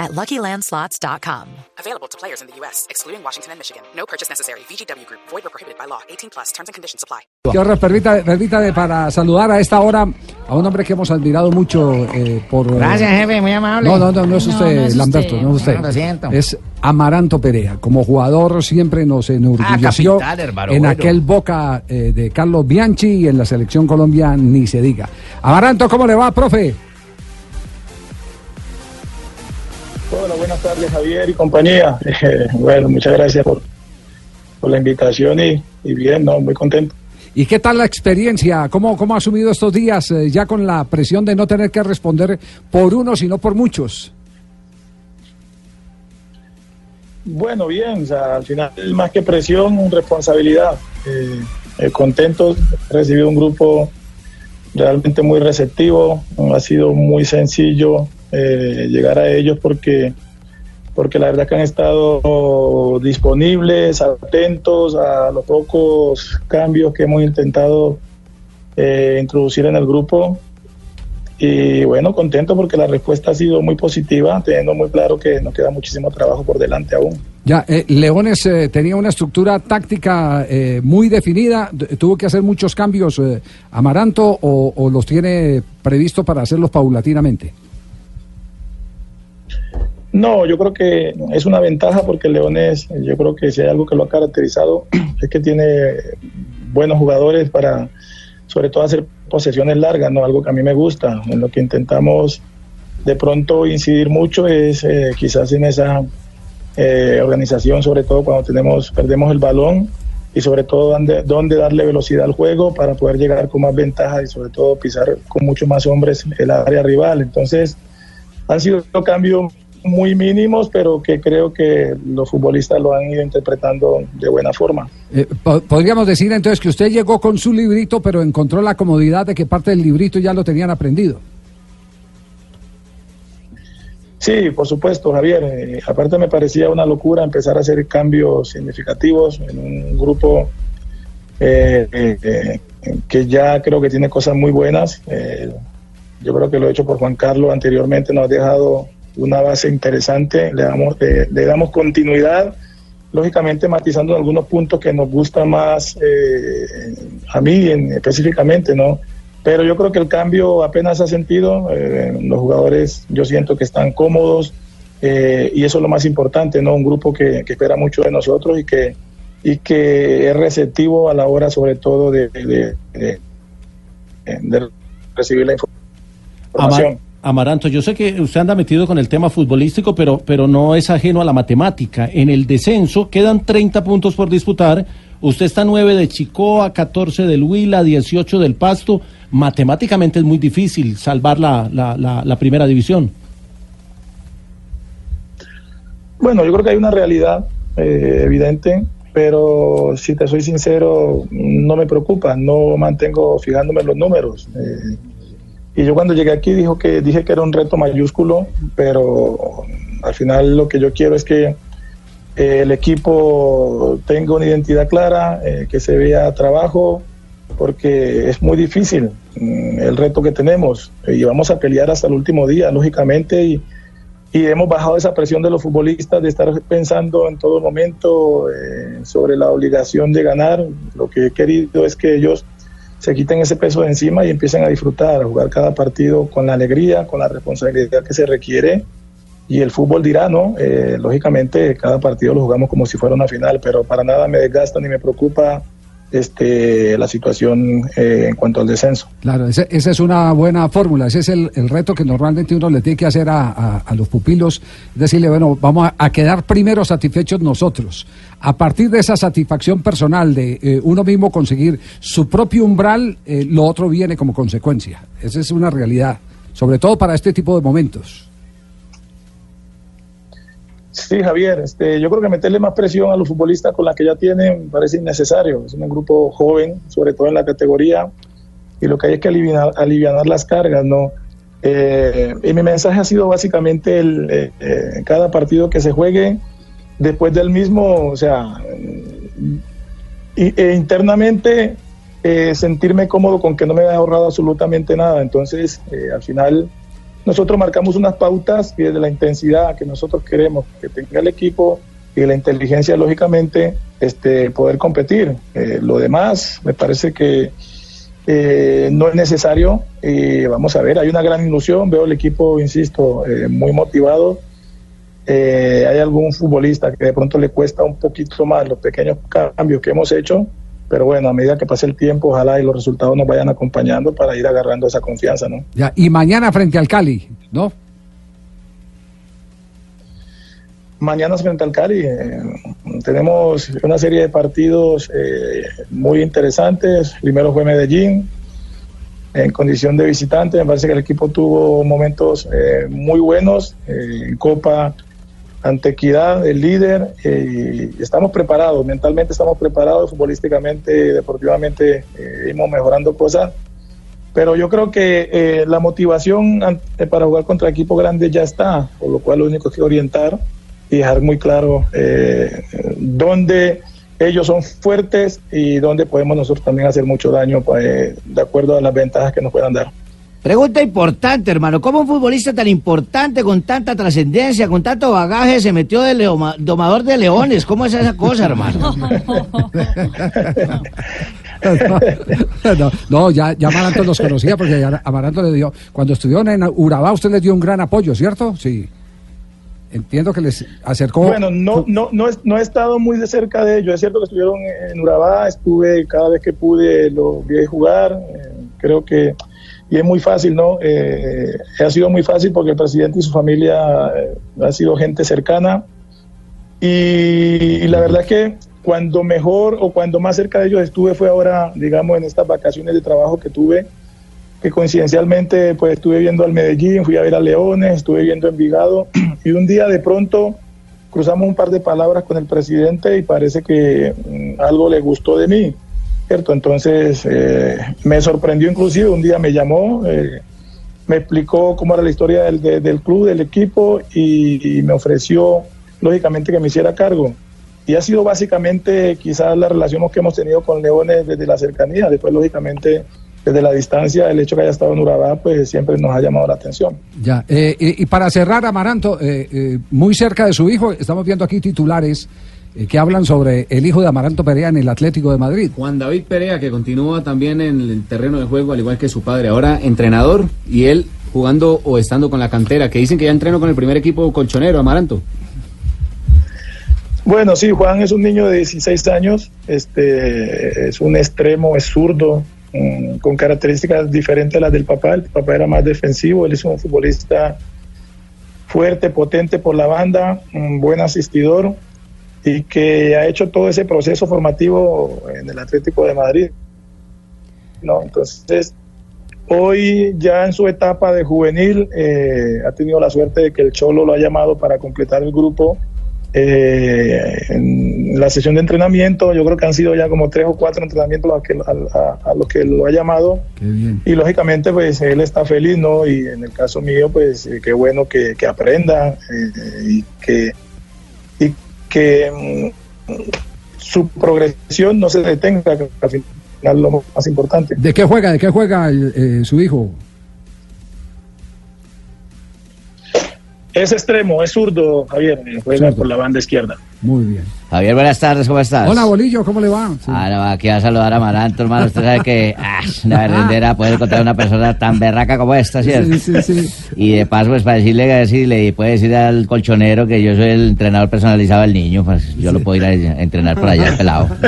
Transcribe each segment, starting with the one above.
at LuckyLandSlots.com. Available to players in the U.S., excluding Washington and Michigan. No purchase necessary. VGW Group. Void or prohibited by law. 18 plus. Terms and conditions apply. Horror, permítame, permítame para saludar a esta hora a un hombre que hemos admirado mucho eh, por... Gracias, jefe, muy amable. No, no, no, no es No, usted, no es Lamberto, usted. no es usted. No, lo siento. Es Amaranto Perea. Como jugador siempre nos enorgulleció Ah, capital, hermano, en bueno. aquel Boca eh, de Carlos Bianchi y en la selección Colombia ni se diga. Amaranto, ¿cómo le va, profe? Buenas tardes Javier y compañía. Eh, bueno, muchas gracias por, por la invitación y, y bien, no, muy contento. ¿Y qué tal la experiencia? ¿Cómo, cómo ha asumido estos días eh, ya con la presión de no tener que responder por uno, sino por muchos? Bueno, bien, o sea, al final más que presión, responsabilidad. Eh, eh, contento, he recibido un grupo realmente muy receptivo, ha sido muy sencillo eh, llegar a ellos porque porque la verdad que han estado disponibles, atentos a los pocos cambios que hemos intentado eh, introducir en el grupo. Y bueno, contento porque la respuesta ha sido muy positiva, teniendo muy claro que nos queda muchísimo trabajo por delante aún. Ya, eh, Leones eh, tenía una estructura táctica eh, muy definida. ¿Tuvo que hacer muchos cambios eh, Amaranto o, o los tiene previsto para hacerlos paulatinamente? No, yo creo que es una ventaja porque Leones, yo creo que si hay algo que lo ha caracterizado es que tiene buenos jugadores para, sobre todo, hacer posesiones largas, ¿no? Algo que a mí me gusta. En lo que intentamos de pronto incidir mucho es eh, quizás en esa eh, organización, sobre todo cuando tenemos, perdemos el balón y sobre todo dónde darle velocidad al juego para poder llegar con más ventaja y sobre todo pisar con mucho más hombres el área rival. Entonces, han sido cambios muy mínimos, pero que creo que los futbolistas lo han ido interpretando de buena forma. Eh, po- podríamos decir entonces que usted llegó con su librito, pero encontró la comodidad de que parte del librito ya lo tenían aprendido. Sí, por supuesto, Javier. Eh, aparte me parecía una locura empezar a hacer cambios significativos en un grupo eh, eh, que ya creo que tiene cosas muy buenas. Yo creo que lo hecho por Juan Carlos anteriormente nos ha dejado una base interesante, le damos, eh, le damos continuidad, lógicamente matizando algunos puntos que nos gustan más eh, a mí en- específicamente, ¿no? Pero yo creo que el cambio apenas ha sentido, eh, los jugadores yo siento que están cómodos eh, y eso es lo más importante, ¿no? Un grupo que, que espera mucho de nosotros y que, y que es receptivo a la hora sobre todo de, de- de- de recibir la información. Amar- Amaranto, yo sé que usted anda metido con el tema futbolístico, pero, pero no es ajeno a la matemática. En el descenso quedan 30 puntos por disputar. Usted está 9 de Chicoa, 14 del Huila, 18 del Pasto. Matemáticamente es muy difícil salvar la, la, la- la primera división. Bueno, yo creo que hay una realidad eh, evidente, pero si te soy sincero, no me preocupa, no mantengo fijándome en los números. Eh, y yo cuando llegué aquí dijo que, dije que era un reto mayúsculo, pero al final lo que yo quiero es que eh, el equipo tenga una identidad clara, eh, que se vea trabajo, porque es muy difícil mm, el reto que tenemos y vamos a pelear hasta el último día, lógicamente, y, y hemos bajado esa presión de los futbolistas de estar pensando en todo momento eh, sobre la obligación de ganar. Lo que he querido es que ellos se quiten ese peso de encima y empiecen a disfrutar, a jugar cada partido con la alegría, con la responsabilidad que se requiere. Y el fútbol dirá, ¿no? Eh, lógicamente, cada partido lo jugamos como si fuera una final, pero para nada me desgasta ni me preocupa este, la situación eh, en cuanto al descenso. Claro, esa es una buena fórmula, ese es el, el reto que normalmente uno le tiene que hacer a, a- los pupilos, decirle, bueno, vamos a, a quedar primero satisfechos nosotros. A partir de esa satisfacción personal de eh, uno mismo conseguir su propio umbral, eh, lo otro viene como consecuencia. Esa es una realidad, sobre todo para este tipo de momentos. Sí, Javier, este, yo creo que meterle más presión a los futbolistas con la que ya tienen parece innecesario. Es un grupo joven, sobre todo en la categoría, y lo que hay es que aliviar, aliviar las cargas, ¿no? Eh, y mi mensaje ha sido básicamente el, eh, eh, cada partido que se juegue, después del mismo, o sea, e internamente sentirme cómodo con que no me haya ahorrado absolutamente nada. Entonces, al final, nosotros marcamos unas pautas y desde la intensidad que nosotros queremos que tenga el equipo y la inteligencia, lógicamente, este, poder competir. lo demás, me parece que eh, no es necesario. y vamos a ver, hay una gran ilusión. Veo el equipo, insisto, eh, muy motivado. Eh, hay algún futbolista que de pronto le cuesta un poquito más los pequeños cambios que hemos hecho, pero bueno, a medida que pase el tiempo, ojalá y los resultados nos vayan acompañando para ir agarrando esa confianza, ¿no? Ya, y mañana frente al Cali, ¿no? Mañana frente al Cali tenemos una serie de partidos eh, muy interesantes. Primero fue Medellín, en condición de visitante. Me parece que el equipo tuvo momentos eh, muy buenos eh, en Copa ante Equidad, el líder. y estamos preparados, mentalmente estamos preparados, futbolísticamente, deportivamente, íbamos mejorando cosas. Pero yo creo que la motivación para jugar contra equipos grandes ya está, por lo cual lo único que orientar y dejar muy claro eh, dónde ellos son fuertes y dónde podemos nosotros también hacer mucho daño pues, de acuerdo a las ventajas que nos puedan dar. Pregunta importante, hermano. ¿Cómo un futbolista tan importante, con tanta trascendencia, con tanto bagaje, se metió de domador de leones? ¿Cómo es esa cosa, hermano? no, no, ya, ya Amaranto los conocía porque Amaranto le dio, cuando estudió en Urabá, usted le dio un gran apoyo, ¿cierto? Sí. Entiendo que les acercó. Bueno, no, no, no, no he estado muy de cerca de ellos. Es cierto que estuvieron en Urabá, estuve cada vez que pude, lo vi jugar. Eh, creo que. Y es muy fácil, ¿no? Eh, ha sido muy fácil porque el presidente y su familia eh, ha sido gente cercana. Y, y, la verdad es que cuando mejor o cuando más cerca de ellos estuve fue ahora, digamos, en estas vacaciones de trabajo que tuve que coincidencialmente pues estuve viendo al Medellín, fui a ver a Leones, estuve viendo Envigado y un día de pronto cruzamos un par de palabras con el presidente y parece que mm, algo le gustó de mí, ¿cierto? Entonces eh, me sorprendió inclusive, un día me llamó, eh, me explicó cómo era la historia del, del club, del equipo y, me ofreció lógicamente que me hiciera cargo. Y ha sido básicamente quizás la relación que hemos tenido con Leones desde la cercanía, después lógicamente desde la distancia, el hecho que haya estado en Urabá, pues siempre nos ha llamado la atención. Ya, eh, y, para cerrar, Amaranto, eh, eh, muy cerca de su hijo, estamos viendo aquí titulares que hablan sobre el hijo de Amaranto Perea en el Atlético de Madrid. Juan David Perea, que continúa también en el terreno de juego, al igual que su padre, ahora entrenador, y él jugando o estando con la cantera, que dicen que ya entrenó con el primer equipo colchonero, Amaranto. Bueno, sí, Juan es un niño de 16 años, este, es un extremo, es zurdo, Mm, con características diferentes a las del papá. El papá era más defensivo, él es un futbolista fuerte, potente por la banda, un buen asistidor y que ha hecho todo ese proceso formativo en el Atlético de Madrid. ¿no? Entonces, hoy ya en su etapa de juvenil eh, ha tenido la suerte de que el Cholo lo ha llamado para completar el grupo eh, en la sesión de entrenamiento, yo creo que han sido ya como tres o cuatro entrenamientos a, que, a, los que lo ha llamado. Y lógicamente, pues él está feliz, ¿no? Y en el caso mío, pues eh, qué bueno que, aprenda eh, y que, que mm, su progresión no se detenga, que al final lo más importante. ¿De qué juega? ¿De qué juega eh, su hijo? Es extremo, es zurdo, Javier, juega por la banda izquierda. Muy bien. Javier, buenas tardes, ¿cómo estás? Hola, Bolillo, ¿cómo le va? Ah, aquí a saludar a Maranto, hermano. Usted sabe que ah, una verdadera poder encontrar una persona tan berraca como esta, ¿cierto? Sí, sí, sí. Y de paso, pues para decirle, decirle, puede decir al colchonero que yo soy el entrenador personalizado del niño, pues yo lo puedo ir a entrenar por allá, pelado.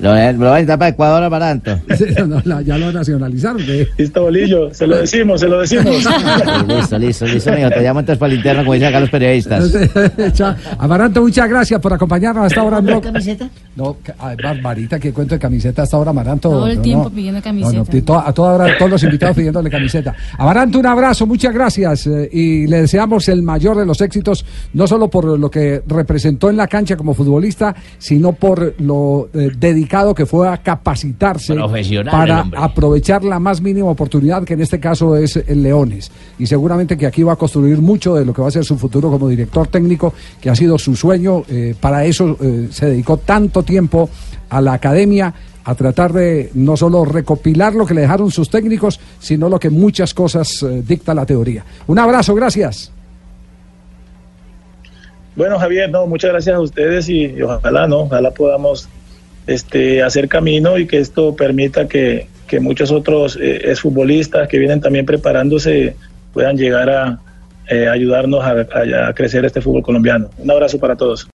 Lo, lo va a para Ecuador, Amaranto. No, la- ya lo nacionalizaron. ¿qué? Listo, Bolillo, se lo decimos, se lo decimos. Listo, listo, listo, mijo. Te llamo entonces para el interno, como dicen acá los periodistas. Amaranto, muchas gracias por acompañarnos hasta ahora. No, camiseta? no ay, Barbarita, que cuento de camiseta hasta ahora, Amaranto. Todo el No, tiempo no. pidiendo No, camiseta. no, to- a toda hora, todos los invitados pidiéndole camiseta. Amaranto, un abrazo, muchas gracias. eh, y le deseamos el mayor de los éxitos, no solo por lo que representó en la cancha como futbolista, sino por lo eh, dedicado que fue a capacitarse para aprovechar la más mínima oportunidad, que en este caso es el Leones. Y seguramente que aquí va a construir mucho de lo que va a ser su futuro como director técnico, que ha sido su sueño. eh, para eso eh, se dedicó tanto tiempo a la academia, a tratar de no solo recopilar lo que le dejaron sus técnicos, sino lo que muchas cosas eh, dicta la teoría. Un abrazo, gracias. Bueno, Javier, no, muchas gracias a ustedes y, y ojalá, ¿no? Ojalá podamos este, hacer camino y que esto permita que, que muchos otros eh, exfutbolistas que vienen también preparándose puedan llegar a eh, ayudarnos a crecer este fútbol colombiano. Un abrazo para todos.